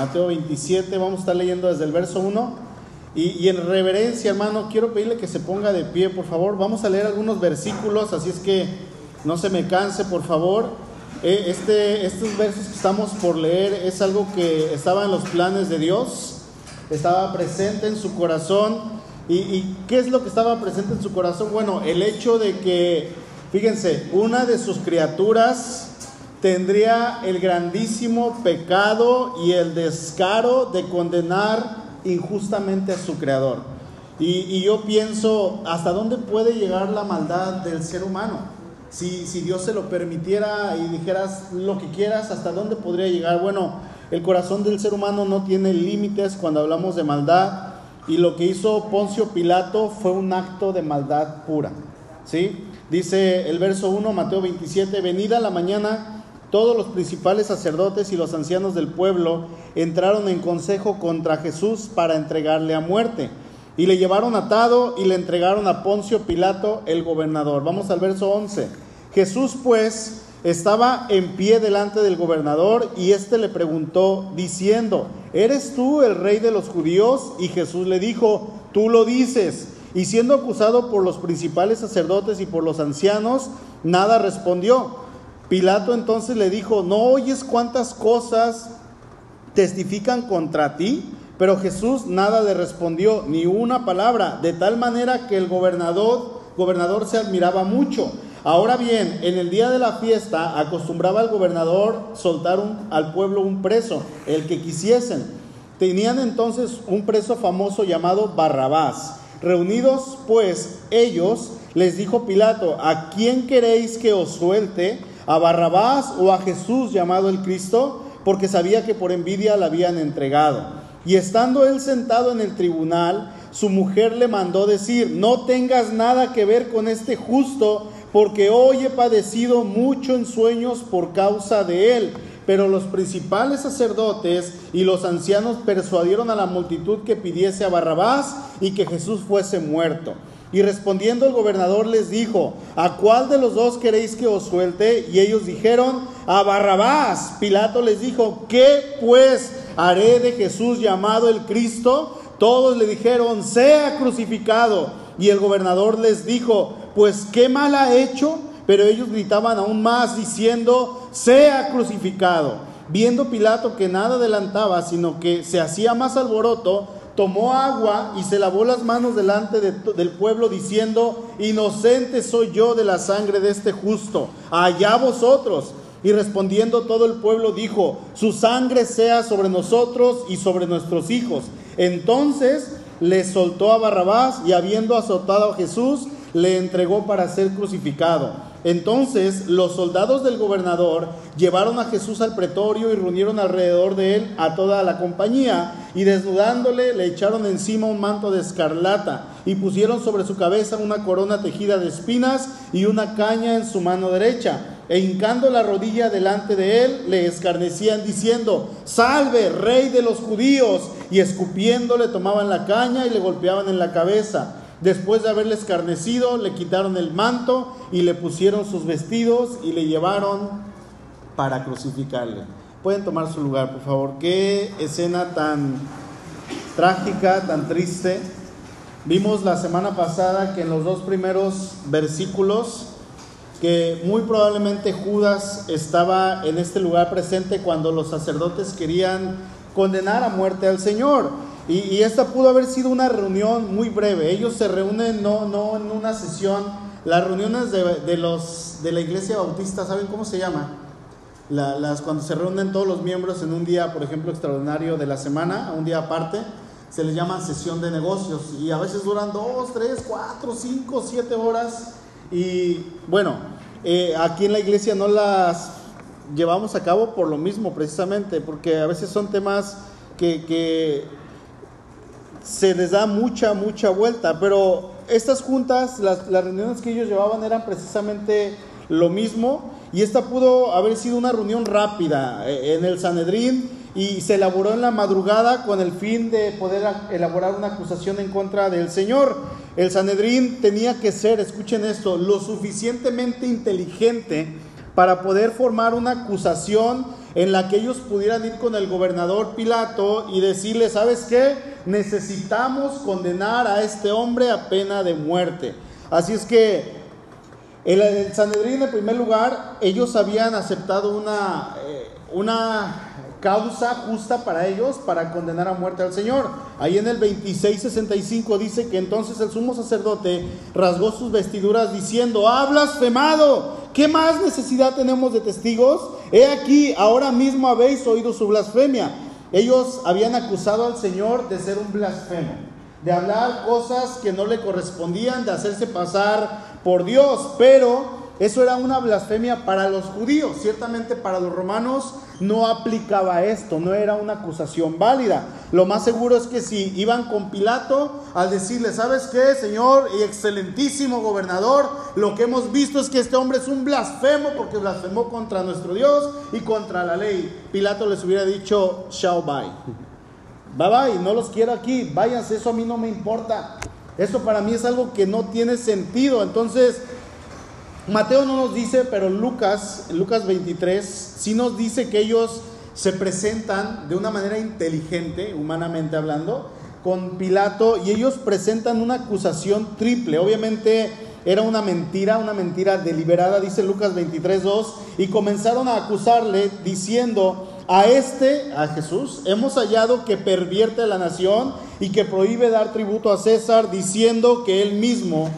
Mateo 27, vamos a estar leyendo desde el verso 1. Y, en reverencia, hermano, quiero pedirle que se ponga de pie, por favor. Vamos a leer algunos versículos, así es que no se me canse, por favor. Eh, este, estos versos que estamos por leer es algo que estaba en los planes de Dios, estaba presente en su corazón. ¿Y, y qué es lo que estaba presente en su corazón? Bueno, el hecho de que, fíjense, una de sus criaturas tendría el grandísimo pecado y el descaro de condenar injustamente a su creador. Y, yo pienso, ¿hasta dónde puede llegar la maldad del ser humano? Si, Dios se lo permitiera y dijeras lo que quieras, ¿hasta dónde podría llegar? Bueno, el corazón del ser humano no tiene límites cuando hablamos de maldad. Y lo que hizo Poncio Pilato fue un acto de maldad pura. ¿Sí? Dice el verso 1, Mateo 27, venida la mañana todos los principales sacerdotes y los ancianos del pueblo entraron en consejo contra Jesús para entregarle a muerte. Y le llevaron atado y le entregaron a Poncio Pilato, el gobernador. Vamos al verso 11. Jesús pues estaba en pie delante del gobernador y éste le preguntó diciendo, ¿eres tú el rey de los judíos? Y Jesús le dijo, tú lo dices. Y siendo acusado por los principales sacerdotes y por los ancianos, nada respondió. Pilato entonces le dijo, ¿no oyes cuántas cosas testifican contra ti? Pero Jesús nada le respondió, ni una palabra, de tal manera que el gobernador, gobernador se admiraba mucho. Ahora bien, en el día de la fiesta acostumbraba el gobernador soltar al pueblo un preso, el que quisiesen. Tenían entonces un preso famoso llamado Barrabás. Reunidos pues ellos, les dijo Pilato, ¿a quién queréis que os suelte? A Barrabás o a Jesús llamado el Cristo, porque sabía que por envidia la habían entregado. Y estando él sentado en el tribunal, su mujer le mandó decir, no tengas nada que ver con este justo, porque hoy he padecido mucho en sueños por causa de él. Pero los principales sacerdotes y los ancianos persuadieron a la multitud que pidiese a Barrabás y que Jesús fuese muerto. Y respondiendo el gobernador les dijo, ¿a cuál de los dos queréis que os suelte? Y ellos dijeron, a Barrabás. Pilato les dijo, ¿qué pues haré de Jesús llamado el Cristo? Todos le dijeron, sea crucificado. Y el gobernador les dijo, pues qué mal ha hecho. Pero ellos gritaban aún más diciendo, sea crucificado. Viendo Pilato que nada adelantaba, sino que se hacía más alboroto, tomó agua y se lavó las manos delante del pueblo diciendo, inocente soy yo de la sangre de este justo, allá vosotros. Y respondiendo todo el pueblo dijo, su sangre sea sobre nosotros y sobre nuestros hijos. Entonces le soltó a Barrabás y habiendo azotado a Jesús, le entregó para ser crucificado. Entonces los soldados del gobernador llevaron a Jesús al pretorio y reunieron alrededor de él a toda la compañía y desnudándole le echaron encima un manto de escarlata y pusieron sobre su cabeza una corona tejida de espinas y una caña en su mano derecha. E hincando la rodilla delante de él, le escarnecían diciendo, salve, rey de los judíos. Y escupiéndole tomaban la caña y le golpeaban en la cabeza. Después de haberle escarnecido, le quitaron el manto y le pusieron sus vestidos y le llevaron para crucificarle. Pueden tomar su lugar, por favor. Qué escena tan trágica, tan triste. Vimos la semana pasada que en los dos primeros versículos que muy probablemente Judas estaba en este lugar presente cuando los sacerdotes querían condenar a muerte al Señor. Y, esta pudo haber sido una reunión muy breve. Ellos se reúnen no, no en una sesión. Las reuniones de, los, de la iglesia bautista, ¿saben cómo se llama? las, cuando se reúnen todos los miembros en un día, por ejemplo, extraordinario de la semana, un día aparte, se les llama sesión de negocios. Y a veces duran dos, tres, cuatro, cinco, siete horas. Y bueno, eh, aquí en la iglesia no las llevamos a cabo por lo mismo, precisamente, porque a veces son temas que se les da mucha, mucha vuelta, pero estas juntas, las, reuniones que ellos llevaban eran precisamente lo mismo y esta pudo haber sido una reunión rápida eh, en el Sanedrín y se elaboró en la madrugada con el fin de poder elaborar una acusación en contra del Señor. El Sanedrín tenía que ser, escuchen esto, lo suficientemente inteligente para poder formar una acusación en la que ellos pudieran ir con el gobernador Pilato y decirle, ¿sabes qué? Necesitamos condenar a este hombre a pena de muerte. Así es que el, el Sanedrín, en primer lugar, ellos habían aceptado una, eh, una causa justa para ellos para condenar a muerte al Señor. Ahí en el 2665 dice que entonces el sumo sacerdote rasgó sus vestiduras diciendo, ha blasfemado, ¿qué más necesidad tenemos de testigos? He aquí, ahora mismo habéis oído su blasfemia. Ellos habían acusado al Señor de ser un blasfemo, de hablar cosas que no le correspondían, de hacerse pasar por Dios, pero eso era una blasfemia para los judíos. Ciertamente para los romanos no aplicaba esto, no era una acusación válida. Lo más seguro es que si iban con Pilato al decirle, ¿sabes qué, señor y excelentísimo gobernador? Lo que hemos visto es que este hombre es un blasfemo porque blasfemó contra nuestro Dios y contra la ley. Pilato les hubiera dicho, shall bye. Bye bye, no los quiero aquí, váyanse, eso a mí no me importa. Eso para mí es algo que no tiene sentido. Entonces, Mateo no nos dice, pero Lucas, Lucas 23, sí nos dice que ellos se presentan de una manera inteligente, humanamente hablando, con Pilato y ellos presentan una acusación triple. Obviamente era una mentira, una mentira deliberada, dice Lucas 23, 2, y comenzaron a acusarle diciendo, a este, a Jesús, hemos hallado que pervierte la nación y que prohíbe dar tributo a César, diciendo que él mismo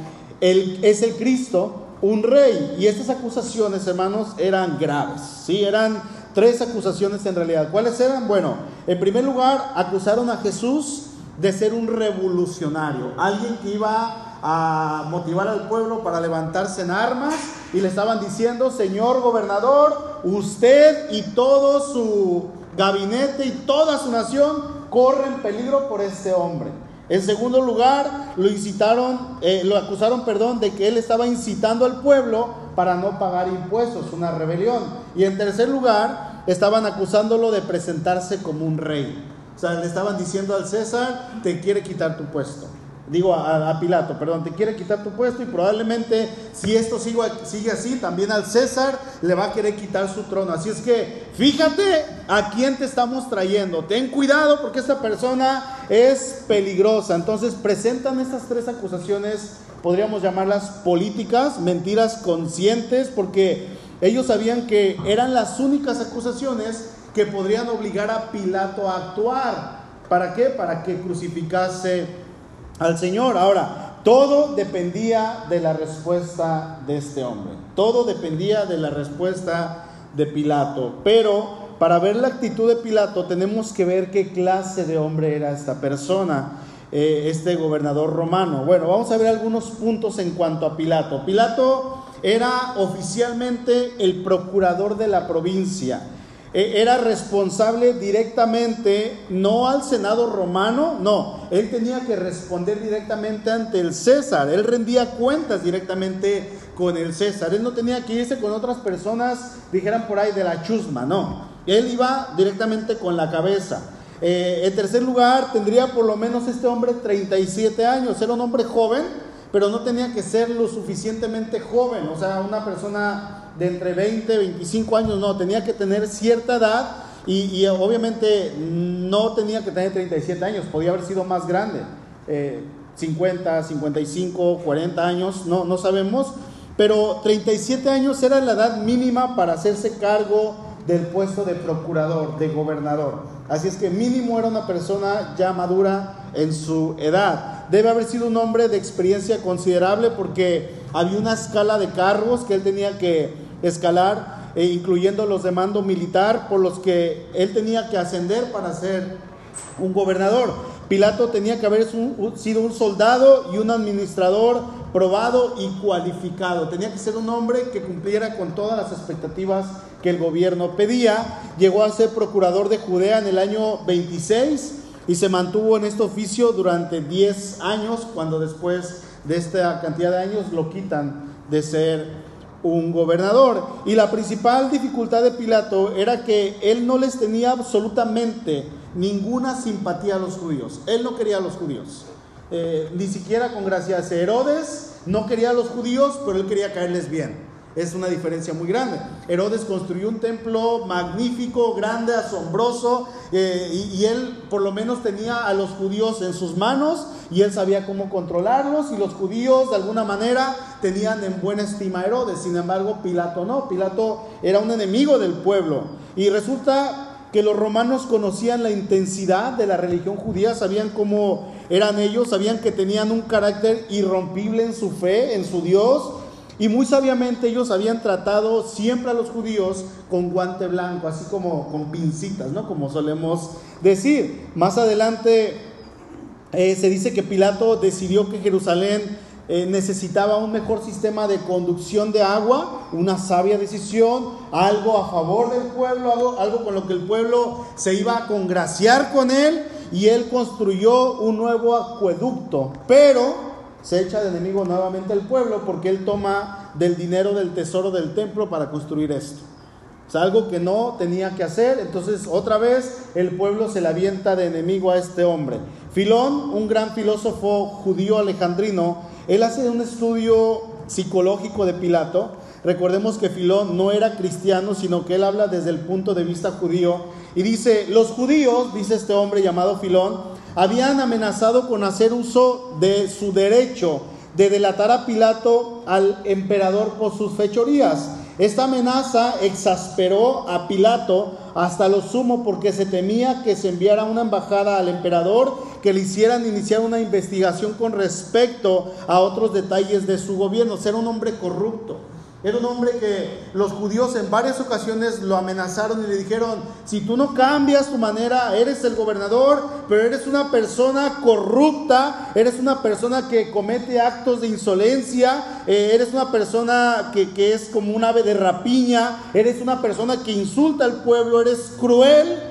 es el Cristo un rey. Y estas acusaciones, hermanos, eran graves. ¿sí? Eran tres acusaciones en realidad. ¿Cuáles eran? Bueno, en primer lugar, acusaron a Jesús de ser un revolucionario, alguien que iba a motivar al pueblo para levantarse en armas y le estaban diciendo, señor gobernador, usted y todo su gabinete y toda su nación corren peligro por este hombre. En segundo lugar, lo incitaron, eh, lo acusaron, perdón, de que él estaba incitando al pueblo para no pagar impuestos, una rebelión. Y en tercer lugar, estaban acusándolo de presentarse como un rey. O sea, le estaban diciendo al César, te quiere quitar tu puesto digo a, Pilato, perdón, te quiere quitar tu puesto y probablemente si esto sigue, así, también al César le va a querer quitar su trono. Así es que fíjate a quién te estamos trayendo. Ten cuidado porque esta persona es peligrosa. Entonces presentan estas tres acusaciones, podríamos llamarlas políticas, mentiras conscientes, porque ellos sabían que eran las únicas acusaciones que podrían obligar a Pilato a actuar. ¿Para qué? Para que crucificase al Señor. Ahora, todo dependía de la respuesta de este hombre. Todo dependía de la respuesta de Pilato. Pero para ver la actitud de Pilato tenemos que ver qué clase de hombre era esta persona, eh, este gobernador romano. Bueno, vamos a ver algunos puntos en cuanto a Pilato. Pilato era oficialmente el procurador de la provincia. E, era responsable directamente, no al Senado romano, no, él tenía que responder directamente ante el César, él rendía cuentas directamente con el César, él no tenía que irse con otras personas, dijeran por ahí de la chusma, no, él iba directamente con la cabeza. Eh, en tercer lugar, tendría por lo menos este hombre 37 años, era un hombre joven, pero no tenía que ser lo suficientemente joven, o sea, una persona de entre 20 y 25 años, no, tenía que tener cierta edad y, obviamente no tenía que tener 37 años, podía haber sido más grande, 50, 55, 40 años, no, no sabemos, pero 37 años era la edad mínima para hacerse cargo del puesto de procurador, de gobernador. Así es que mínimo era una persona ya madura en su edad. Debe haber sido un hombre de experiencia considerable porque había una escala de cargos que él tenía que escalar, e incluyendo los de mando militar, por los que él tenía que ascender para ser un gobernador. Pilato tenía que haber sido un soldado y un administrador probado y cualificado. Tenía que ser un hombre que cumpliera con todas las expectativas que el gobierno pedía. Llegó a ser procurador de Judea en el año 26 y se mantuvo en este oficio durante 10 años, cuando después de esta cantidad de años lo quitan de ser un gobernador. Y la principal dificultad de Pilato era que él no les tenía absolutamente ninguna simpatía a los judíos. Él no quería a los judíos. Eh, ni siquiera con gracia a Herodes no quería a los judíos, pero él quería caerles bien. Es una diferencia muy grande. Herodes construyó un templo magnífico, grande, asombroso, eh, y, y, él por lo menos tenía a los judíos en sus manos y él sabía cómo controlarlos y los judíos de alguna manera tenían en buena estima a Herodes. Sin embargo, Pilato no. Pilato era un enemigo del pueblo. Y resulta que los romanos conocían la intensidad de la religión judía, sabían cómo eran ellos, sabían que tenían un carácter irrompible en su fe, en su Dios, y muy sabiamente ellos habían tratado siempre a los judíos con guante blanco, así como con pincitas, ¿no? Como solemos decir. Más adelante eh, se dice que Pilato decidió que Jerusalén eh, necesitaba un mejor sistema de conducción de agua, una sabia decisión, algo a favor del pueblo, algo, algo con lo que el pueblo se iba a congraciar con él, y él construyó un nuevo acueducto, pero se echa de enemigo nuevamente el pueblo porque él toma del dinero del tesoro del templo para construir esto. Es algo que no tenía que hacer, entonces otra vez el pueblo se le avienta de enemigo a este hombre. Filón, un gran filósofo judío alejandrino, él hace un estudio psicológico de Pilato. Recordemos que Filón no era cristiano, sino que él habla desde el punto de vista judío. Y dice, los judíos, dice este hombre llamado Filón, habían amenazado con hacer uso de su derecho de delatar a Pilato al emperador por sus fechorías. Esta amenaza exasperó a Pilato hasta lo sumo porque se temía que se enviara una embajada al emperador que le hicieran iniciar una investigación con respecto a otros detalles de su gobierno, ser un hombre corrupto. Era un hombre que los judíos en varias ocasiones lo amenazaron y le dijeron, si tú no cambias tu manera, eres el gobernador, pero eres una persona corrupta, eres una persona que comete actos de insolencia, eh, eres una persona que, que es como un ave de rapiña, eres una persona que insulta al pueblo, eres cruel.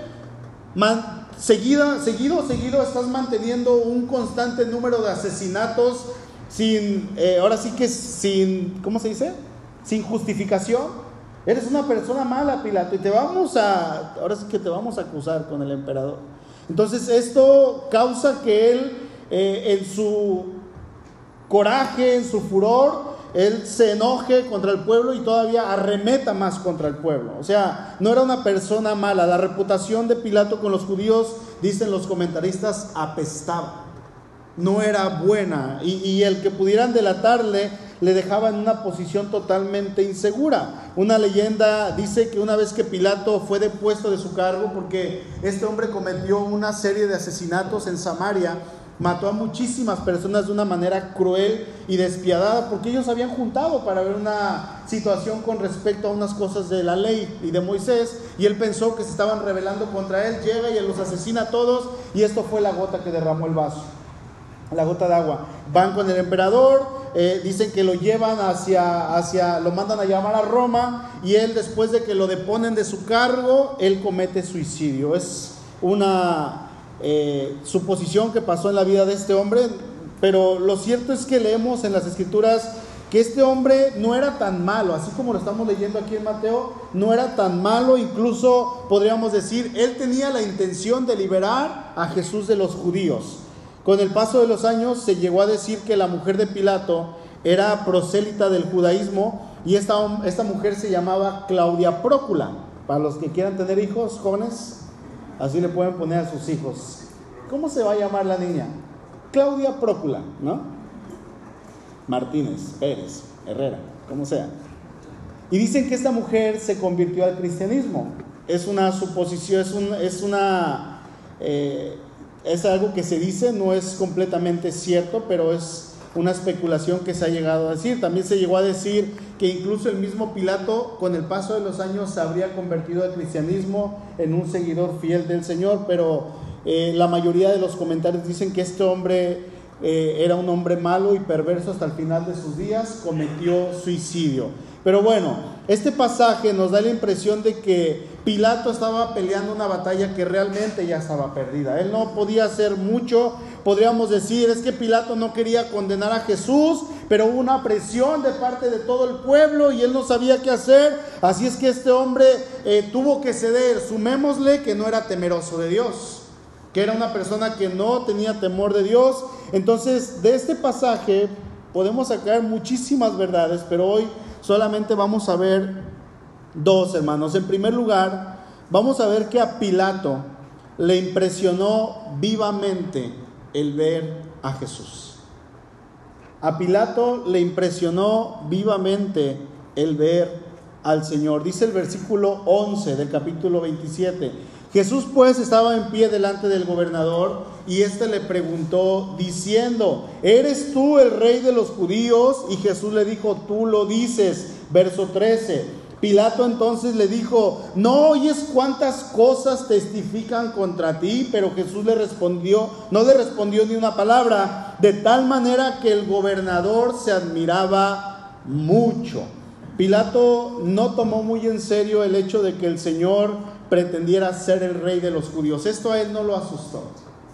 Man, seguido, seguido estás manteniendo un constante número de asesinatos sin, eh, ahora sí que sin, ¿cómo se dice? Sin justificación. Eres una persona mala, Pilato, y te vamos a, ahora sí que te vamos a acusar con el emperador. Entonces esto causa que él, eh, en su coraje, en su furor, él se enoje contra el pueblo y todavía arremeta más contra el pueblo. O sea, no era una persona mala. La reputación de Pilato con los judíos, dicen los comentaristas, apestaba. No era buena. Y, y el que pudieran delatarle le dejaba en una posición totalmente insegura. Una leyenda dice que una vez que Pilato fue depuesto de su cargo, porque este hombre cometió una serie de asesinatos en Samaria, mató a muchísimas personas de una manera cruel y despiadada, porque ellos habían juntado para ver una situación con respecto a unas cosas de la ley y de Moisés, y él pensó que se estaban rebelando contra él, llega y los asesina a todos, y esto fue la gota que derramó el vaso, la gota de agua. Van con el emperador, eh, dicen que lo llevan hacia, hacia, lo mandan a llamar a Roma y él después de que lo deponen de su cargo, él comete suicidio. Es una eh, suposición que pasó en la vida de este hombre, pero lo cierto es que leemos en las escrituras que este hombre no era tan malo, así como lo estamos leyendo aquí en Mateo, no era tan malo, incluso podríamos decir, él tenía la intención de liberar a Jesús de los judíos. Con el paso de los años se llegó a decir que la mujer de Pilato era prosélita del judaísmo y esta, esta mujer se llamaba Claudia Prócula. Para los que quieran tener hijos jóvenes, así le pueden poner a sus hijos. ¿Cómo se va a llamar la niña? Claudia Prócula, ¿no? Martínez, Pérez, Herrera, como sea. Y dicen que esta mujer se convirtió al cristianismo. Es una suposición, es, un, es una... Eh, es algo que se dice, no es completamente cierto, pero es una especulación que se ha llegado a decir. También se llegó a decir que incluso el mismo Pilato, con el paso de los años, se habría convertido al cristianismo en un seguidor fiel del Señor, pero eh, la mayoría de los comentarios dicen que este hombre eh, era un hombre malo y perverso hasta el final de sus días, cometió suicidio. Pero bueno, este pasaje nos da la impresión de que Pilato estaba peleando una batalla que realmente ya estaba perdida. Él no podía hacer mucho. Podríamos decir, es que Pilato no quería condenar a Jesús, pero hubo una presión de parte de todo el pueblo y él no sabía qué hacer. Así es que este hombre eh, tuvo que ceder. Sumémosle que no era temeroso de Dios, que era una persona que no tenía temor de Dios. Entonces, de este pasaje podemos sacar muchísimas verdades, pero hoy solamente vamos a ver dos, hermanos. En primer lugar, vamos a ver que a Pilato le impresionó vivamente el ver a Jesús. A Pilato le impresionó vivamente el ver al Señor. Dice el versículo 11 del capítulo 27. Jesús pues estaba en pie delante del gobernador y éste le preguntó diciendo, ¿eres tú el rey de los judíos? Y Jesús le dijo, tú lo dices. Verso 13. Pilato entonces le dijo, ¿no oyes cuántas cosas testifican contra ti? Pero Jesús le respondió, no le respondió ni una palabra, de tal manera que el gobernador se admiraba mucho. Pilato no tomó muy en serio el hecho de que el Señor pretendiera ser el rey de los judíos. Esto a él no lo asustó,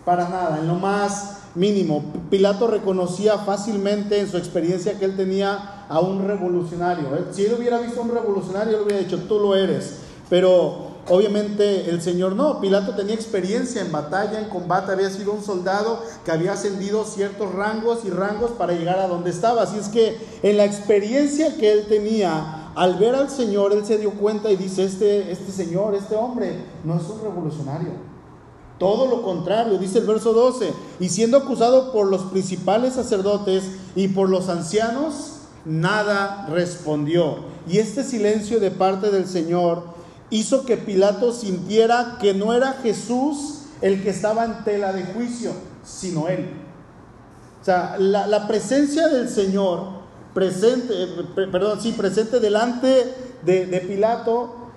para nada, en lo más mínimo. Pilato reconocía fácilmente en su experiencia que él tenía a un revolucionario. Si él hubiera visto a un revolucionario, él hubiera dicho, tú lo eres. Pero obviamente el Señor no. Pilato tenía experiencia en batalla, en combate, había sido un soldado que había ascendido ciertos rangos y rangos para llegar a donde estaba. Así es que en la experiencia que él tenía, al ver al Señor, él se dio cuenta y dice, este, este Señor, este hombre, no es un revolucionario. Todo lo contrario, dice el verso 12, y siendo acusado por los principales sacerdotes y por los ancianos, nada respondió. Y este silencio de parte del Señor hizo que Pilato sintiera que no era Jesús el que estaba en tela de juicio, sino él. O sea, la, presencia del Señor, presente, perdón, sí, presente delante de, de Pilato,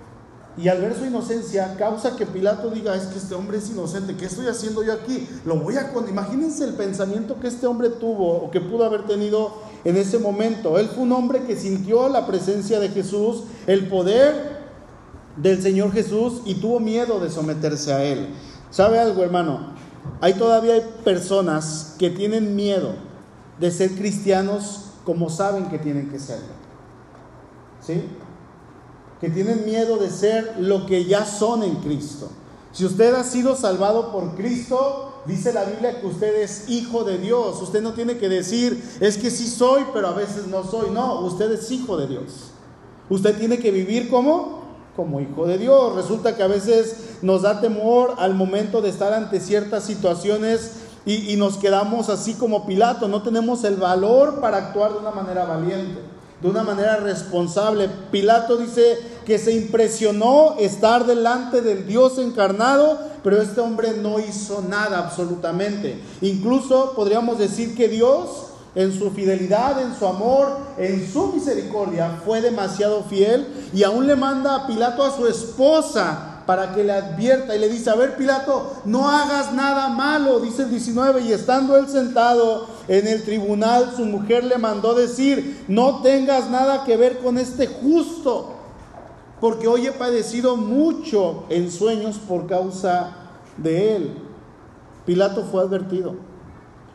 y al ver su inocencia causa que Pilato diga, es que este hombre es inocente, ¿qué estoy haciendo yo aquí? Lo voy a... Imagínense el pensamiento que este hombre tuvo o que pudo haber tenido en ese momento. Él fue un hombre que sintió la presencia de Jesús, el poder del Señor Jesús y tuvo miedo de someterse a Él. ¿Sabe algo, hermano? Hay todavía personas que tienen miedo de ser cristianos como saben que tienen que serlo. ¿Sí? Que tienen miedo de ser lo que ya son en Cristo. Si usted ha sido salvado por Cristo, Dice la Biblia que usted es hijo de Dios. Usted no tiene que decir, es que sí soy, pero a veces no soy. No, usted es hijo de Dios. Usted tiene que vivir como como hijo de Dios. Resulta que a veces nos da temor al momento de estar ante ciertas situaciones y, nos quedamos así como Pilato. No tenemos el valor para actuar de una manera valiente, de una manera responsable. Pilato dice que se impresionó estar delante del Dios encarnado pero este hombre no hizo nada absolutamente. Incluso podríamos decir que Dios en su fidelidad, en su amor, en su misericordia, fue demasiado fiel y aún le manda a Pilato a su esposa para que le advierta y le dice, a ver Pilato, no hagas nada malo, dice el 19, y estando él sentado en el tribunal, su mujer le mandó decir, no tengas nada que ver con este justo porque hoy he padecido mucho en sueños por causa de él. Pilato fue advertido.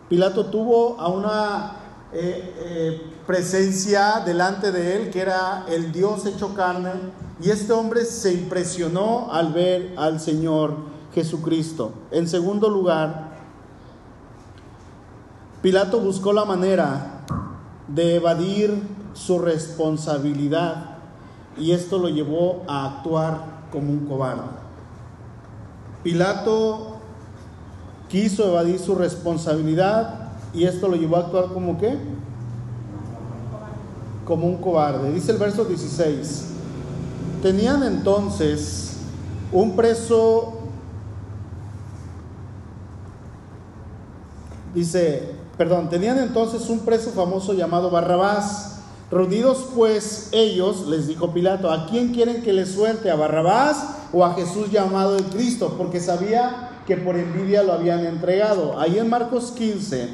Pilato tuvo a una eh, eh, presencia delante de él que era el Dios hecho carne y este hombre se impresionó al ver al Señor Jesucristo. En segundo lugar, Pilato buscó la manera de evadir su responsabilidad y esto lo llevó a actuar como un cobarde. Pilato quiso evadir su responsabilidad y esto lo llevó a actuar como qué? Como un cobarde. Dice el verso 16. Tenían entonces un preso, dice, perdón, tenían entonces un preso famoso llamado Barrabás Reunidos pues ellos, les dijo Pilato, ¿a quién quieren que le suelte? ¿A Barrabás o a Jesús llamado el Cristo? Porque sabía que por envidia lo habían entregado. Ahí en Marcos 15,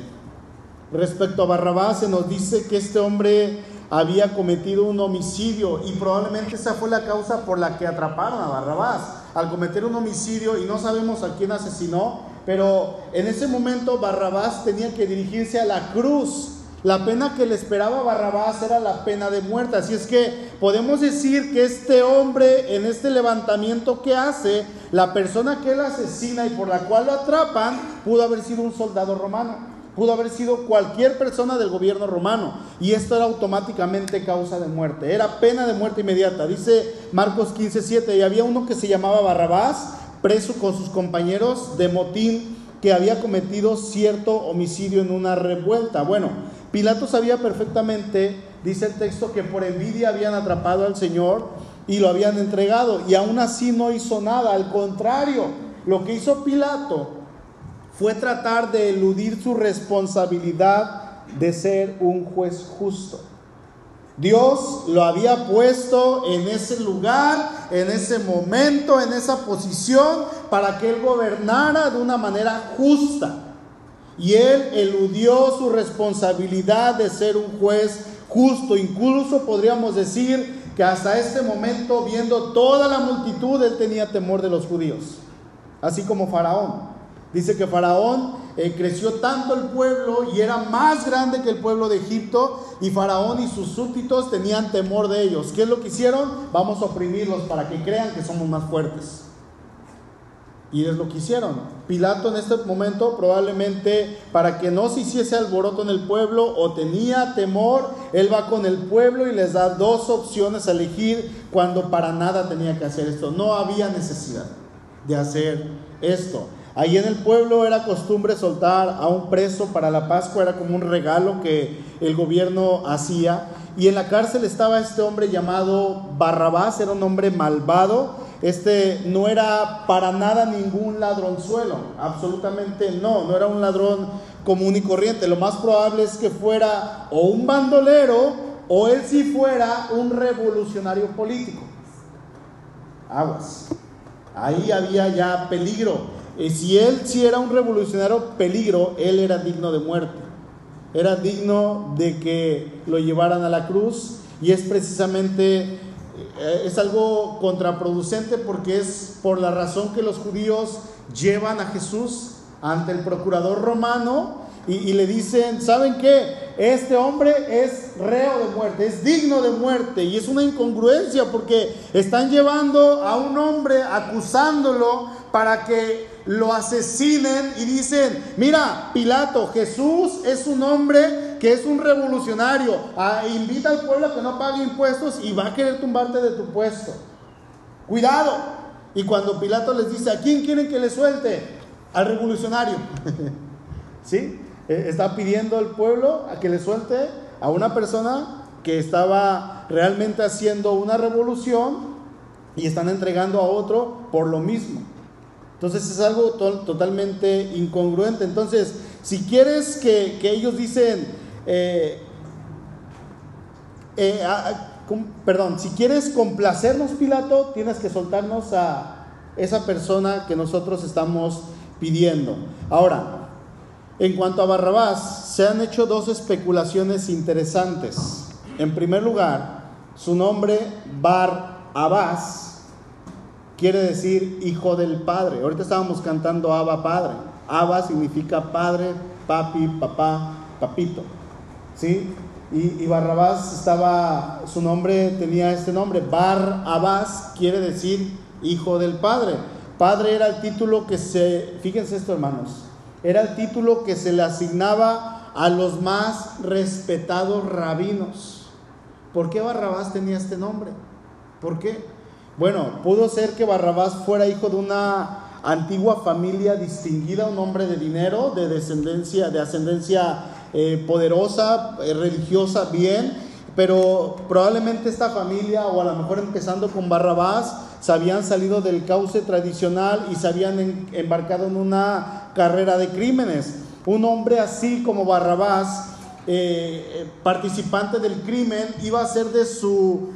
respecto a Barrabás, se nos dice que este hombre había cometido un homicidio y probablemente esa fue la causa por la que atraparon a Barrabás. Al cometer un homicidio y no sabemos a quién asesinó, pero en ese momento Barrabás tenía que dirigirse a la cruz la pena que le esperaba a Barrabás era la pena de muerte. Así es que podemos decir que este hombre, en este levantamiento que hace, la persona que él asesina y por la cual lo atrapan, pudo haber sido un soldado romano. Pudo haber sido cualquier persona del gobierno romano. Y esto era automáticamente causa de muerte. Era pena de muerte inmediata. Dice Marcos 15, 7. Y había uno que se llamaba Barrabás, preso con sus compañeros de motín, que había cometido cierto homicidio en una revuelta. Bueno, Pilato sabía perfectamente, dice el texto, que por envidia habían atrapado al Señor y lo habían entregado. Y aún así no hizo nada. Al contrario, lo que hizo Pilato fue tratar de eludir su responsabilidad de ser un juez justo. Dios lo había puesto en ese lugar, en ese momento, en esa posición, para que Él gobernara de una manera justa. Y Él eludió su responsabilidad de ser un juez justo. Incluso podríamos decir que hasta este momento, viendo toda la multitud, Él tenía temor de los judíos, así como Faraón. Dice que Faraón eh, creció tanto el pueblo y era más grande que el pueblo de Egipto y Faraón y sus súbditos tenían temor de ellos. ¿Qué es lo que hicieron? Vamos a oprimirlos para que crean que somos más fuertes. Y es lo que hicieron. Pilato en este momento probablemente para que no se hiciese alboroto en el pueblo o tenía temor, él va con el pueblo y les da dos opciones a elegir cuando para nada tenía que hacer esto. No había necesidad de hacer esto. Ahí en el pueblo era costumbre soltar a un preso para la Pascua, era como un regalo que el gobierno hacía. Y en la cárcel estaba este hombre llamado Barrabás, era un hombre malvado. Este no era para nada ningún ladronzuelo, absolutamente no, no era un ladrón común y corriente. Lo más probable es que fuera o un bandolero o él sí fuera un revolucionario político. Aguas. Ahí había ya peligro. Y si él si era un revolucionario peligro, él era digno de muerte. Era digno de que lo llevaran a la cruz y es precisamente eh, es algo contraproducente porque es por la razón que los judíos llevan a Jesús ante el procurador romano y, y, le dicen, ¿saben qué? Este hombre es reo de muerte, es digno de muerte y es una incongruencia porque están llevando a un hombre acusándolo para que lo asesinen y dicen, mira, Pilato, Jesús es un hombre que es un revolucionario, ah, invita al pueblo a que no pague impuestos y va a querer tumbarte de tu puesto. Cuidado. Y cuando Pilato les dice, ¿a quién quieren que le suelte? Al revolucionario. ¿Sí? Eh, está pidiendo al pueblo a que le suelte a una persona que estaba realmente haciendo una revolución y están entregando a otro por lo mismo. Entonces es algo totalmente incongruente. Entonces, si quieres que, ellos dicen, eh, eh, perdón, si quieres complacernos, Pilato, tienes que soltarnos a esa persona que nosotros estamos pidiendo. Ahora, en cuanto a Barrabás, se han hecho dos especulaciones interesantes. En primer lugar, su nombre Bar Abás quiere decir hijo del Padre. Ahorita estábamos cantando Abba Padre. Abba significa padre, papi, papá, papito. ¿Sí? Y, Barrabás estaba, su nombre tenía este nombre. Bar Abbas quiere decir hijo del Padre. Padre era el título que se, fíjense esto hermanos, era el título que se le asignaba a los más respetados rabinos. ¿Por qué Barrabás tenía este nombre? ¿Por qué? Bueno, pudo ser que Barrabás fuera hijo de una antigua familia distinguida, un hombre de dinero, de descendencia, de ascendencia eh, poderosa, eh, religiosa, bien, pero probablemente esta familia, o a lo mejor empezando con Barrabás, se habían salido del cauce tradicional y se habían embarcado en una carrera de crímenes. Un hombre así como Barrabás, eh, participante del crimen, iba a ser de su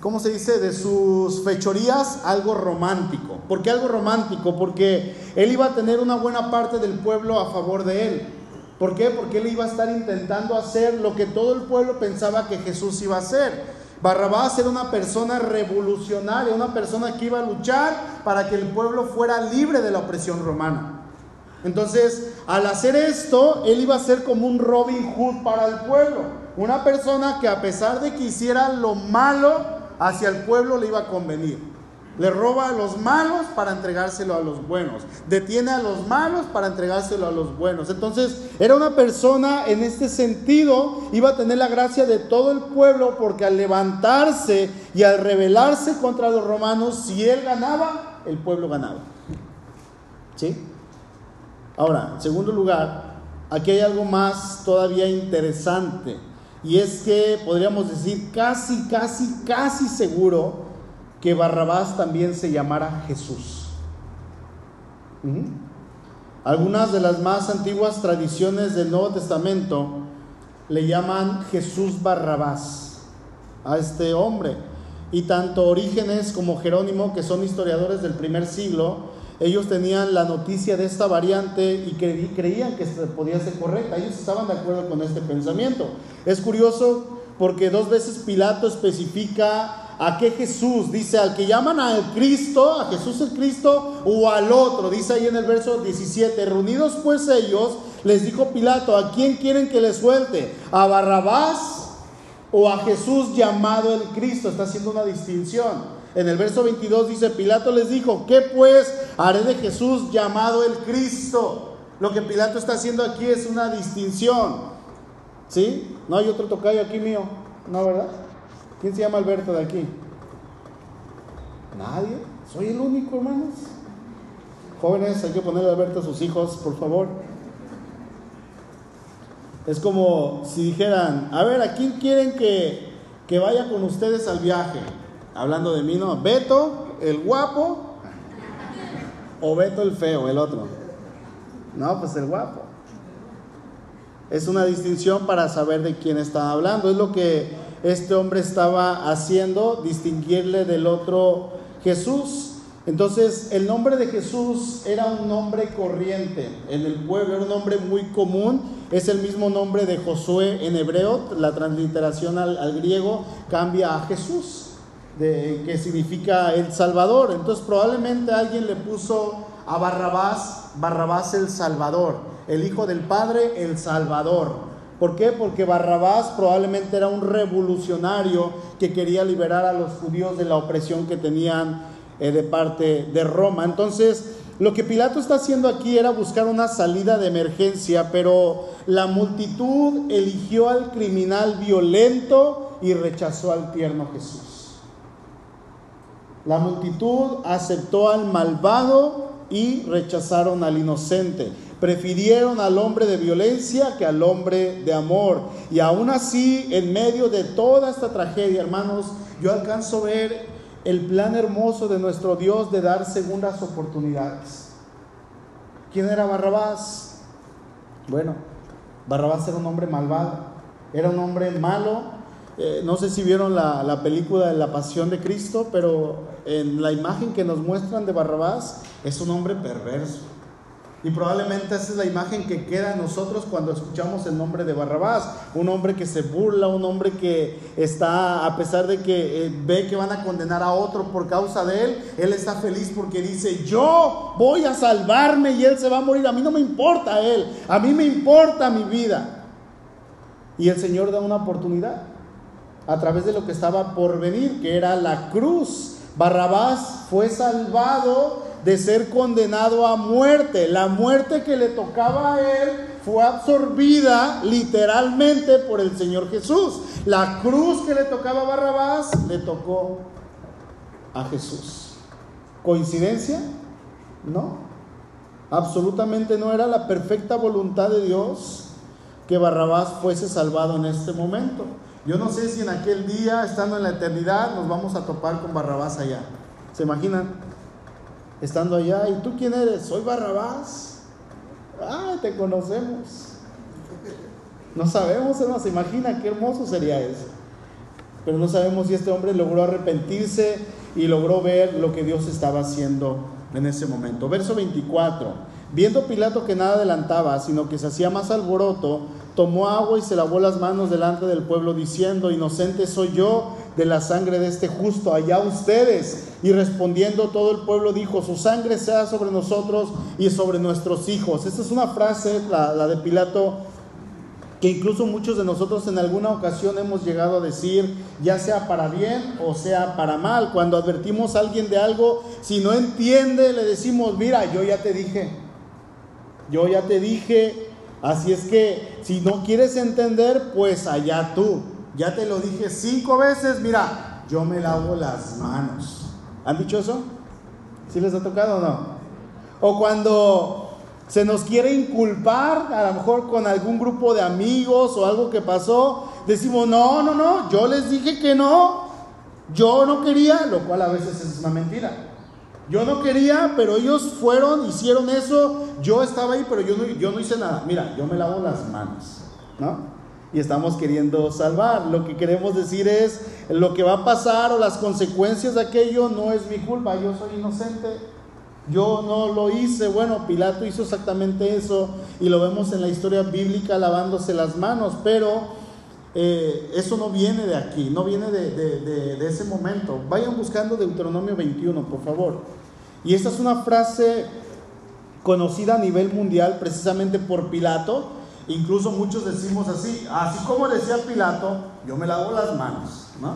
¿cómo se dice? De sus fechorías, algo romántico. ¿Por qué algo romántico? Porque él iba a tener una buena parte del pueblo a favor de él. ¿Por qué? Porque él iba a estar intentando hacer lo que todo el pueblo pensaba que Jesús iba a hacer. Barrabás era una persona revolucionaria, una persona que iba a luchar para que el pueblo fuera libre de la opresión romana. Entonces, al hacer esto, él iba a ser como un Robin Hood para el pueblo. Una persona que a pesar de que hiciera lo malo, hacia el pueblo le iba a convenir. Le roba a los malos para entregárselo a los buenos. Detiene a los malos para entregárselo a los buenos. Entonces, era una persona en este sentido, iba a tener la gracia de todo el pueblo porque al levantarse y al rebelarse contra los romanos, si él ganaba, el pueblo ganaba. ¿Sí? Ahora, en segundo lugar, aquí hay algo más todavía interesante. Y es que podríamos decir casi, casi, casi seguro que Barrabás también se llamara Jesús. Algunas de las más antiguas tradiciones del Nuevo Testamento le llaman Jesús Barrabás a este hombre. Y tanto Orígenes como Jerónimo, que son historiadores del primer siglo, ellos tenían la noticia de esta variante y creían que podía ser correcta. Ellos estaban de acuerdo con este pensamiento. Es curioso porque dos veces Pilato especifica ¿A qué Jesús? Dice al que llaman al Cristo, a Jesús el Cristo, o al otro. Dice ahí en el verso 17, reunidos pues ellos, les dijo Pilato, ¿a quién quieren que les suelte? ¿A Barrabás o a Jesús llamado el Cristo? Está haciendo una distinción. En el verso 22 dice, Pilato les dijo, ¿qué pues haré de Jesús llamado el Cristo? Lo que Pilato está haciendo aquí es una distinción. ¿Sí? No hay otro tocayo aquí mío, ¿no, verdad? ¿Quién se llama Alberto de aquí? Nadie. Soy el único, hermanos. Jóvenes, hay que ponerle Alberto a sus hijos, por favor. Es como si dijeran, a ver, ¿a quién quieren que, que vaya con ustedes al viaje? Hablando de mí, ¿no? Beto, el guapo, o Beto el feo, el otro. No, pues el guapo. Es una distinción para saber de quién está hablando. Es lo que este hombre estaba haciendo, distinguirle del otro Jesús. Entonces, el nombre de Jesús era un nombre corriente en el pueblo, era un nombre muy común. Es el mismo nombre de Josué en hebreo, la transliteración al, griego cambia a Jesús, de, que significa el Salvador. Entonces, probablemente alguien le puso a Barrabás, Barrabás el Salvador, el Hijo del Padre, el Salvador. ¿Por qué? Porque Barrabás probablemente era un revolucionario que quería liberar a los judíos de la opresión que tenían eh, de parte de Roma. Entonces, lo que Pilato está haciendo aquí era buscar una salida de emergencia, pero la multitud eligió al criminal violento y rechazó al tierno Jesús. La multitud aceptó al malvado y rechazaron al inocente. Prefirieron al hombre de violencia que al hombre de amor. Y aún así, en medio de toda esta tragedia, hermanos, yo alcanzo a ver el plan hermoso de nuestro Dios de dar segundas oportunidades. ¿Quién era Barrabás? Bueno, Barrabás era un hombre malvado, era un hombre malo. Eh, no sé si vieron la, la película de la Pasión de Cristo, pero en la imagen que nos muestran de Barrabás es un hombre perverso y probablemente esa es la imagen que queda en nosotros cuando escuchamos el nombre de Barrabás. Un hombre que se burla, un hombre que está, a pesar de que eh, ve que van a condenar a otro por causa de él, él está feliz porque dice, yo voy a salvarme y él se va a morir. A mí no me importa él, a mí me importa mi vida. Y el Señor da una oportunidad a través de lo que estaba por venir, que era la cruz. Barrabás fue salvado de ser condenado a muerte. La muerte que le tocaba a él fue absorbida literalmente por el Señor Jesús. La cruz que le tocaba a Barrabás le tocó a Jesús. ¿Coincidencia? No. Absolutamente no era la perfecta voluntad de Dios que Barrabás fuese salvado en este momento. Yo no sé si en aquel día, estando en la eternidad, nos vamos a topar con Barrabás allá. ¿Se imaginan? estando allá, ¿y tú quién eres? Soy Barrabás. Ah, te conocemos. No sabemos, no se imagina qué hermoso sería eso. Pero no sabemos si este hombre logró arrepentirse y logró ver lo que Dios estaba haciendo en ese momento. Verso 24. Viendo Pilato que nada adelantaba, sino que se hacía más alboroto, tomó agua y se lavó las manos delante del pueblo, diciendo, inocente soy yo de la sangre de este justo, allá ustedes. Y respondiendo todo el pueblo dijo, su sangre sea sobre nosotros y sobre nuestros hijos. Esta es una frase, la, de Pilato, que incluso muchos de nosotros en alguna ocasión hemos llegado a decir, ya sea para bien o sea para mal, cuando advertimos a alguien de algo, si no entiende, le decimos, mira, yo ya te dije, yo ya te dije, así es que si no quieres entender, pues allá tú, ya te lo dije cinco veces, mira, yo me lavo las manos. ¿Han dicho eso? ¿Sí les ha tocado o no? O cuando se nos quiere inculpar, a lo mejor con algún grupo de amigos o algo que pasó, decimos, no, no, no, yo les dije que no, yo no quería, lo cual a veces es una mentira. Yo no quería, pero ellos fueron, hicieron eso, yo estaba ahí, pero yo no, yo no hice nada. Mira, yo me lavo las manos, ¿no? Y estamos queriendo salvar. Lo que queremos decir es, lo que va a pasar o las consecuencias de aquello no es mi culpa, yo soy inocente yo no lo hice. Bueno, Pilato hizo exactamente eso y lo vemos en la historia bíblica lavándose las manos, pero eh, eso no viene de aquí, no viene de, ese momento. Vayan buscando Deuteronomio 21, por favor. Y esta es una frase conocida a nivel mundial precisamente por Pilato. Incluso muchos decimos así, así como decía Pilato, yo me lavo las manos, ¿no?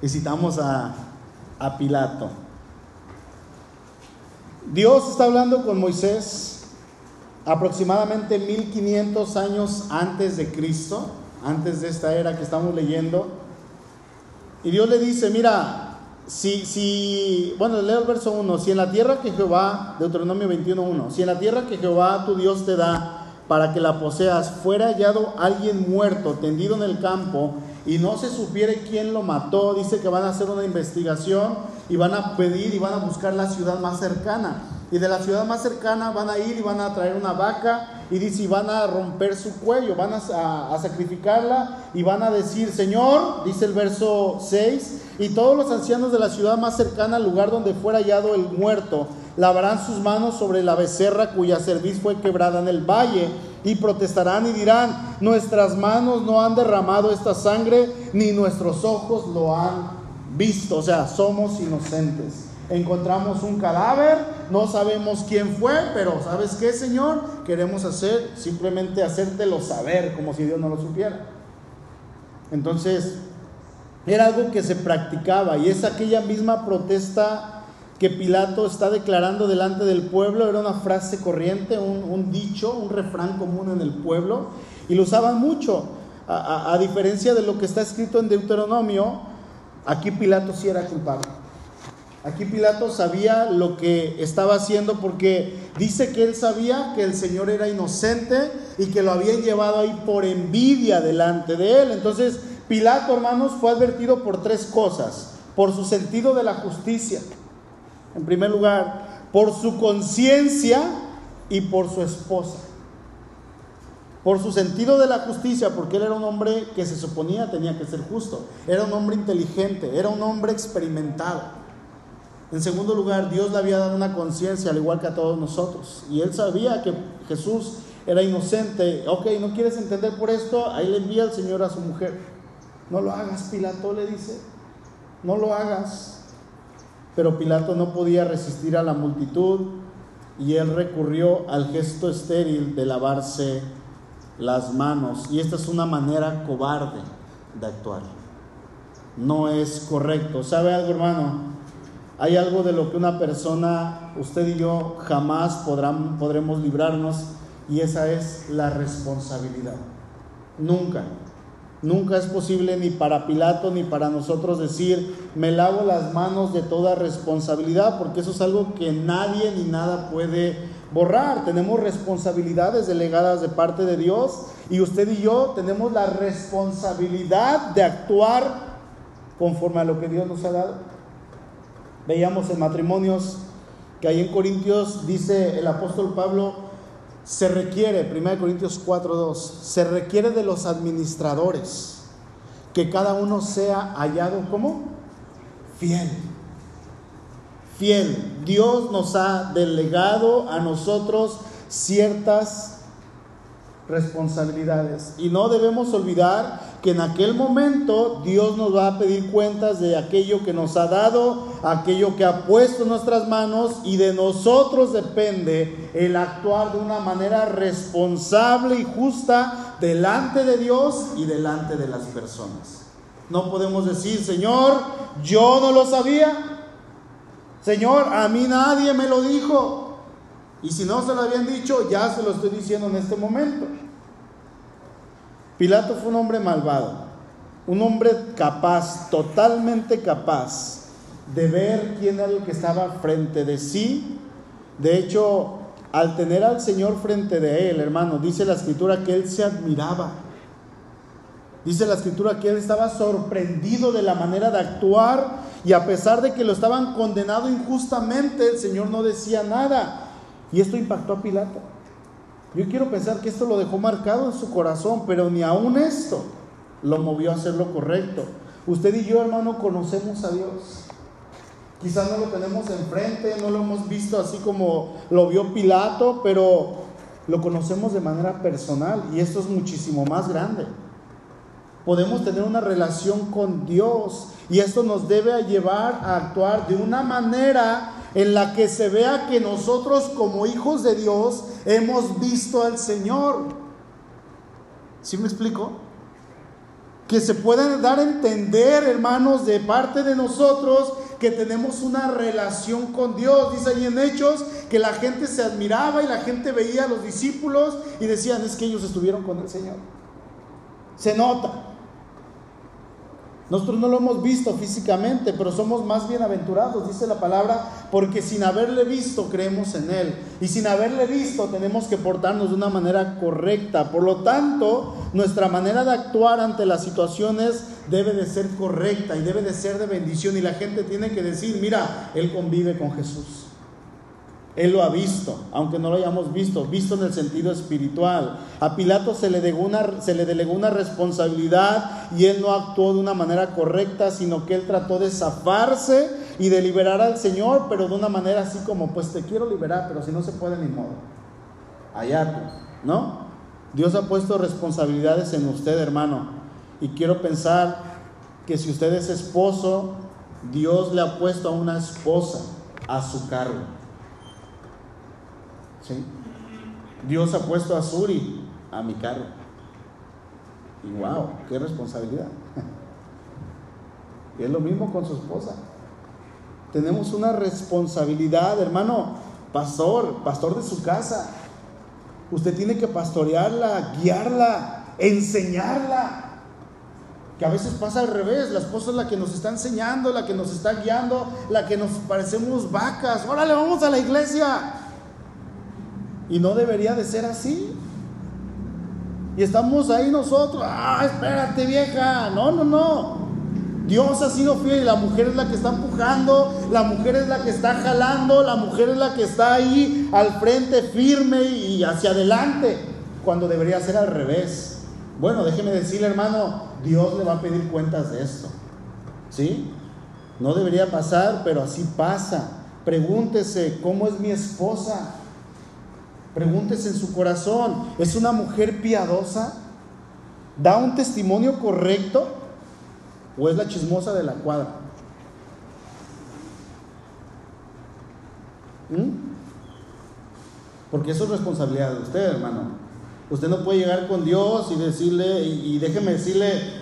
Y citamos a Pilato. Dios está hablando con Moisés aproximadamente 1500 años antes de Cristo, antes de esta era que estamos leyendo. Y Dios le dice, mira, si, si, bueno, leo el verso 1, si en la tierra que Jehová, Deuteronomio 21.1, si en la tierra que Jehová tu Dios te da para que la poseas, fuera hallado alguien muerto, tendido en el campo, y no se supiere quién lo mató, dice que van a hacer una investigación y van a pedir y van a buscar la ciudad más cercana. Y de la ciudad más cercana van a ir y van a traer una vaca y dice, y van a romper su cuello, van a, sacrificarla y van a decir, Señor, dice el verso 6, y todos los ancianos de la ciudad más cercana al lugar donde fuera hallado el muerto, lavarán sus manos sobre la becerra cuya cerviz fue quebrada en el valle y protestarán y dirán, nuestras manos no han derramado esta sangre, ni nuestros ojos lo han visto, o sea, somos inocentes. Encontramos un cadáver, no sabemos quién fue, pero ¿sabes qué, Señor? Queremos hacer, simplemente hacértelo saber, como si Dios no lo supiera. Entonces, era algo que se practicaba y es aquella misma protesta que Pilato está declarando delante del pueblo, era una frase corriente, un, dicho, un refrán común en el pueblo, y lo usaban mucho. A, a, diferencia de lo que está escrito en Deuteronomio, aquí Pilato sí era culpable. Aquí Pilato sabía lo que estaba haciendo porque dice que él sabía que el Señor era inocente y que lo habían llevado ahí por envidia delante de él. Entonces, Pilato, hermanos, fue advertido por tres cosas. Por su sentido de la justicia, en primer lugar, por su conciencia y por su esposa. Por su sentido de la justicia, porque él era un hombre que se suponía tenía que ser justo. Era un hombre inteligente, era un hombre experimentado. En segundo lugar, Dios le había dado una conciencia, al igual que a todos nosotros. Y él sabía que Jesús era inocente. Ok, ¿no quieres entender por esto? Ahí le envía el Señor a su mujer. No lo hagas, Pilato le dice. No lo hagas. Pero Pilato no podía resistir a la multitud y él recurrió al gesto estéril de lavarse las manos. Y esta es una manera cobarde de actuar. No es correcto. ¿Sabe algo, hermano? Hay algo de lo que una persona, usted y yo, jamás podrán, podremos librarnos y esa es la responsabilidad. Nunca. Nunca es posible ni para Pilato ni para nosotros decir, me lavo las manos de toda responsabilidad, porque eso es algo que nadie ni nada puede borrar. Tenemos responsabilidades delegadas de parte de Dios y usted y yo tenemos la responsabilidad de actuar conforme a lo que Dios nos ha dado. Veíamos en matrimonios que ahí en Corintios dice el apóstol Pablo, se requiere, 1 Corintios 4.2, se requiere de los administradores que cada uno sea hallado como fiel. Fiel. Dios nos ha delegado a nosotros ciertas responsabilidades. Y no debemos olvidar que en aquel momento Dios nos va a pedir cuentas de aquello que nos ha dado, aquello que ha puesto en nuestras manos y de nosotros depende el actuar de una manera responsable y justa delante de Dios y delante de las personas. No podemos decir, Señor, yo no lo sabía. Señor, a mí nadie me lo dijo. Y si no se lo habían dicho, ya se lo estoy diciendo en este momento. Pilato fue un hombre malvado, un hombre capaz, totalmente capaz de ver quién era el que estaba frente de sí. De hecho, al tener al Señor frente de él, hermano, dice la escritura que él se admiraba. Dice la escritura que él estaba sorprendido de la manera de actuar y a pesar de que lo estaban condenado injustamente, el Señor no decía nada. Y esto impactó a Pilato. Yo quiero pensar que esto lo dejó marcado en su corazón, pero ni aún esto lo movió a hacer lo correcto. Usted y yo, hermano, conocemos a Dios. Quizás no lo tenemos enfrente, no lo hemos visto así como lo vio Pilato, pero lo conocemos de manera personal y esto es muchísimo más grande. Podemos tener una relación con Dios y esto nos debe llevar a actuar de una manera en la que se vea que nosotros como hijos de Dios hemos visto al Señor. ¿Sí me explico? Que se pueden dar a entender, hermanos, de parte de nosotros que tenemos una relación con Dios. Dice ahí en Hechos que la gente se admiraba y la gente veía a los discípulos y decían, es que ellos estuvieron con el Señor. Se nota. Nosotros no lo hemos visto físicamente, pero somos más bienaventurados, dice la palabra, porque sin haberle visto creemos en Él. Y sin haberle visto tenemos que portarnos de una manera correcta. Por lo tanto, nuestra manera de actuar ante las situaciones debe de ser correcta y debe de ser de bendición. Y la gente tiene que decir, mira, Él convive con Jesús. Él lo ha visto, aunque no lo hayamos visto, visto en el sentido espiritual. A Pilato se le, delegó una, responsabilidad y él no actuó de una manera correcta, sino que él trató de zafarse y de liberar al Señor, pero de una manera así como, pues te quiero liberar, pero si no se puede ni modo. Allá ¿no? Dios ha puesto responsabilidades en usted, hermano. Y quiero pensar que si usted es esposo, Dios le ha puesto a una esposa a su cargo. Dios ha puesto a Suri a mi carro. Y wow, qué responsabilidad. Y es lo mismo con su esposa. Tenemos una responsabilidad, hermano, pastor, pastor de su casa. Usted tiene que pastorearla, guiarla, enseñarla. Que a veces pasa al revés, la esposa es la que nos está enseñando, la que nos está guiando, la que nos parecemos vacas. Órale, vamos a la iglesia. Y no debería de ser así. Y estamos ahí nosotros, ah, espérate vieja, no, no, no. Dios ha sido fiel y la mujer es la que está empujando, la mujer es la que está jalando, la mujer es la que está ahí al frente firme y hacia adelante, cuando debería ser al revés. Bueno, déjeme decirle hermano, Dios le va a pedir cuentas de esto. ¿Sí? No debería pasar, pero así pasa. Pregúntese, ¿cómo es mi esposa? Pregúntese en su corazón, ¿es una mujer piadosa? ¿Da un testimonio correcto? ¿O es la chismosa de la cuadra? ¿Mm? Porque eso es responsabilidad de usted, hermano. Usted no puede llegar con Dios y decirle, y, y déjeme decirle,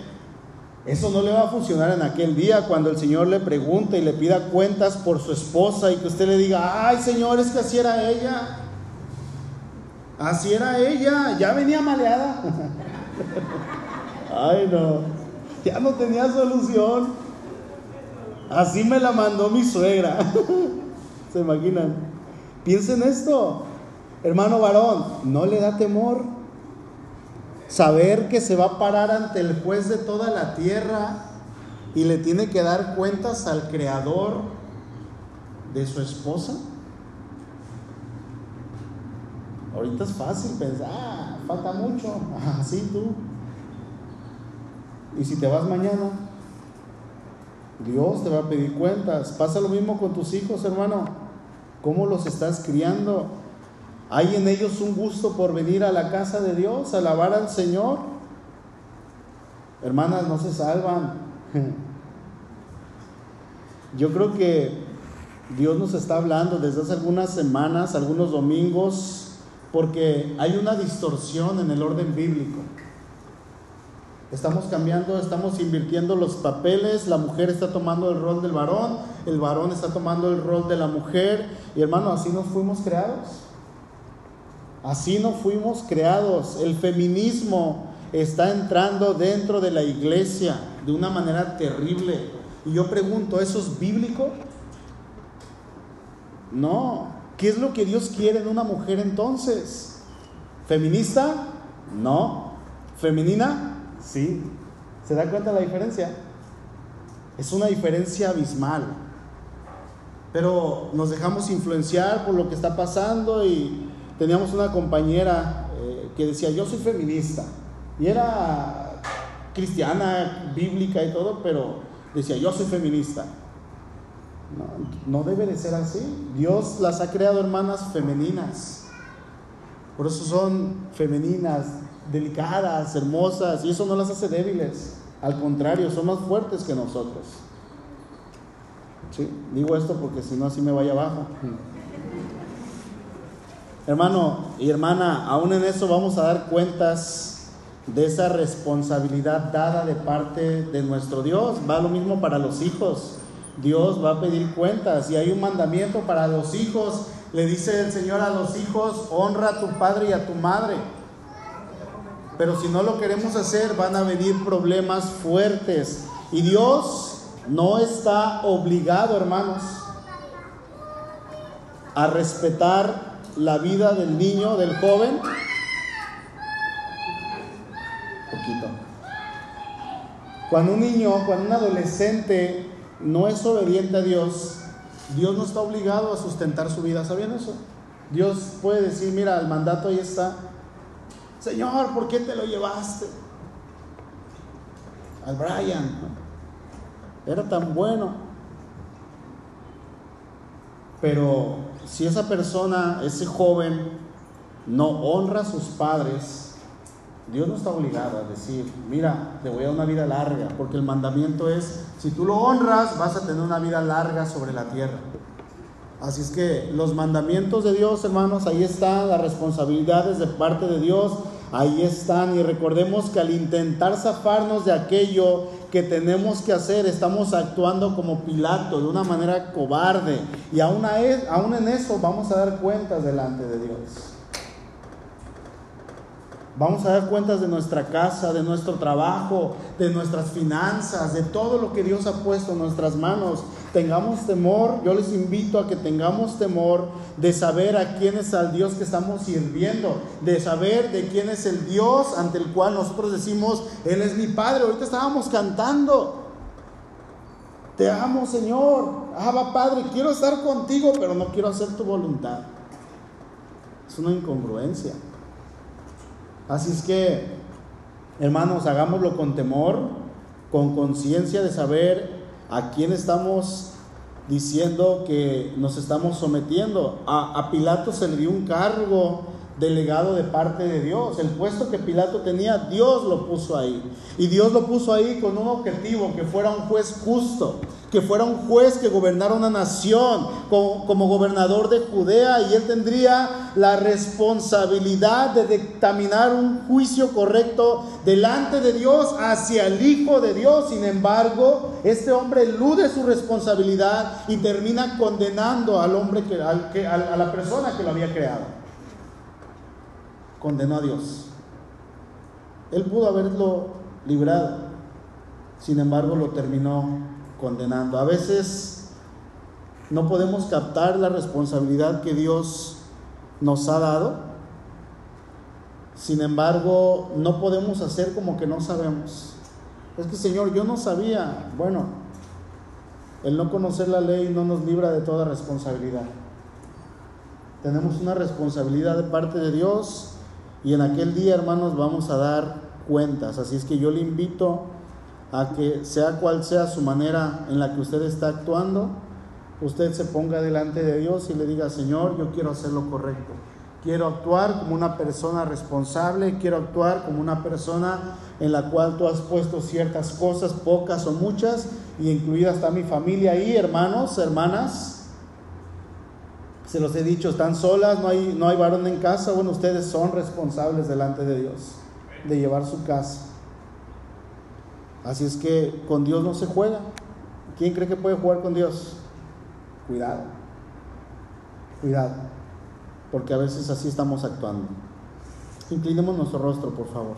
eso no le va a funcionar en aquel día cuando el Señor le pregunte y le pida cuentas por su esposa y que usted le diga, ay Señor, es que así era ella. Así era ella, ya venía maleada. Ay, no, ya no tenía solución. Así me la mandó mi suegra. ¿Se imaginan? Piensen esto, hermano varón, ¿no le da temor saber que se va a parar ante el juez de toda la tierra y le tiene que dar cuentas al creador de su esposa? Ahorita es fácil pensar, ah, falta mucho, así tú. Y si te vas mañana, Dios te va a pedir cuentas. Pasa lo mismo con tus hijos, hermano. ¿Cómo los estás criando? ¿Hay en ellos un gusto por venir a la casa de Dios, alabar al Señor? Hermanas, no se salvan. Yo creo que Dios nos está hablando desde hace algunas semanas, algunos domingos, porque hay una distorsión en el orden bíblico. Estamos cambiando, estamos invirtiendo los papeles, la mujer está tomando el rol del varón, el varón está tomando el rol de la mujer. Y hermano, así nos fuimos creados. Así no fuimos creados. El feminismo está entrando dentro de la iglesia de una manera terrible. Y yo pregunto, ¿eso es bíblico? No. ¿Qué es lo que Dios quiere en una mujer entonces? ¿Feminista? No. ¿Femenina? Sí. ¿Se da cuenta la diferencia? Es una diferencia abismal. Pero nos dejamos influenciar por lo que está pasando y teníamos una compañera eh, que decía, yo soy feminista. Y era cristiana, bíblica y todo, pero decía, yo soy feminista. No, debe de ser así. Dios las ha creado hermanas femeninas. Por eso son femeninas, delicadas, hermosas, y eso no las hace débiles. Al contrario, son más fuertes que nosotros. ¿Sí? Digo esto porque si no así me vaya abajo. Hermano y hermana, aún en eso vamos a dar cuentas de esa responsabilidad dada de parte de nuestro Dios. Va lo mismo para los hijos. Dios va a pedir cuentas y hay un mandamiento para los hijos. Le dice el Señor a los hijos, honra a tu padre y a tu madre. Pero si no lo queremos hacer, van a venir problemas fuertes. Y Dios no está obligado, hermanos, a respetar la vida del niño, del joven. Poquito. Cuando un niño, cuando un adolescente no es obediente a Dios, Dios no está obligado a sustentar su vida. ¿Sabían eso? Dios puede decir, mira, el mandato ahí está, Señor, ¿por qué te lo llevaste? Al Brian. Era tan bueno. Pero si esa persona, ese joven, no honra a sus padres, Dios no está obligado a decir, mira, te voy a dar una vida larga, porque el mandamiento es, si tú lo honras, vas a tener una vida larga sobre la tierra. Así es que los mandamientos de Dios, hermanos, ahí están, las responsabilidades de parte de Dios, ahí están. Y recordemos que al intentar zafarnos de aquello que tenemos que hacer, estamos actuando como Pilato, de una manera cobarde. Y aún, aún en eso vamos a dar cuentas delante de Dios. Vamos a dar cuentas de nuestra casa, de nuestro trabajo, de nuestras finanzas, de todo lo que Dios ha puesto en nuestras manos. Tengamos temor, yo les invito a que tengamos temor de saber a quién es el Dios que estamos sirviendo, de saber de quién es el Dios ante el cual nosotros decimos, Él es mi Padre. Ahorita estábamos cantando. Te amo, Señor. Ah, Padre, quiero estar contigo, pero no quiero hacer tu voluntad. Es una incongruencia. Así es que, hermanos, hagámoslo con temor, con conciencia de saber a quién estamos diciendo que nos estamos sometiendo. A, a, Pilato se le dio un cargo delegado de parte de Dios. El puesto que Pilato tenía, Dios lo puso ahí. Y Dios lo puso ahí con un objetivo, que fuera un juez justo, que fuera un juez que gobernara una nación como, gobernador de Judea y él tendría la responsabilidad de dictaminar un juicio correcto delante de Dios hacia el Hijo de Dios. Sin embargo, este hombre elude su responsabilidad y termina condenando al hombre que, al, que, a la persona que lo había creado condenó a Dios. Él pudo haberlo librado, sin embargo lo terminó condenando. A veces no podemos captar la responsabilidad que Dios nos ha dado, sin embargo no podemos hacer como que no sabemos. Es que Señor, yo no sabía. Bueno, el no conocer la ley no nos libra de toda responsabilidad. Tenemos una responsabilidad de parte de Dios y en aquel día, hermanos, vamos a dar cuentas. Así es que yo le invito a que sea cual sea su manera en la que usted está actuando, usted se ponga delante de Dios y le diga, Señor, yo quiero hacer lo correcto. Quiero actuar como una persona responsable, quiero actuar como una persona en la cual tú has puesto ciertas cosas, pocas o muchas, y incluida está mi familia ahí, hermanos, hermanas se los he dicho, están solas, no hay, no hay varón en casa. Bueno, ustedes son responsables delante de Dios de llevar su casa. Así es que con Dios no se juega. ¿Quién cree que puede jugar con Dios? Cuidado. Cuidado. Porque a veces así estamos actuando. Inclinemos nuestro rostro, por favor.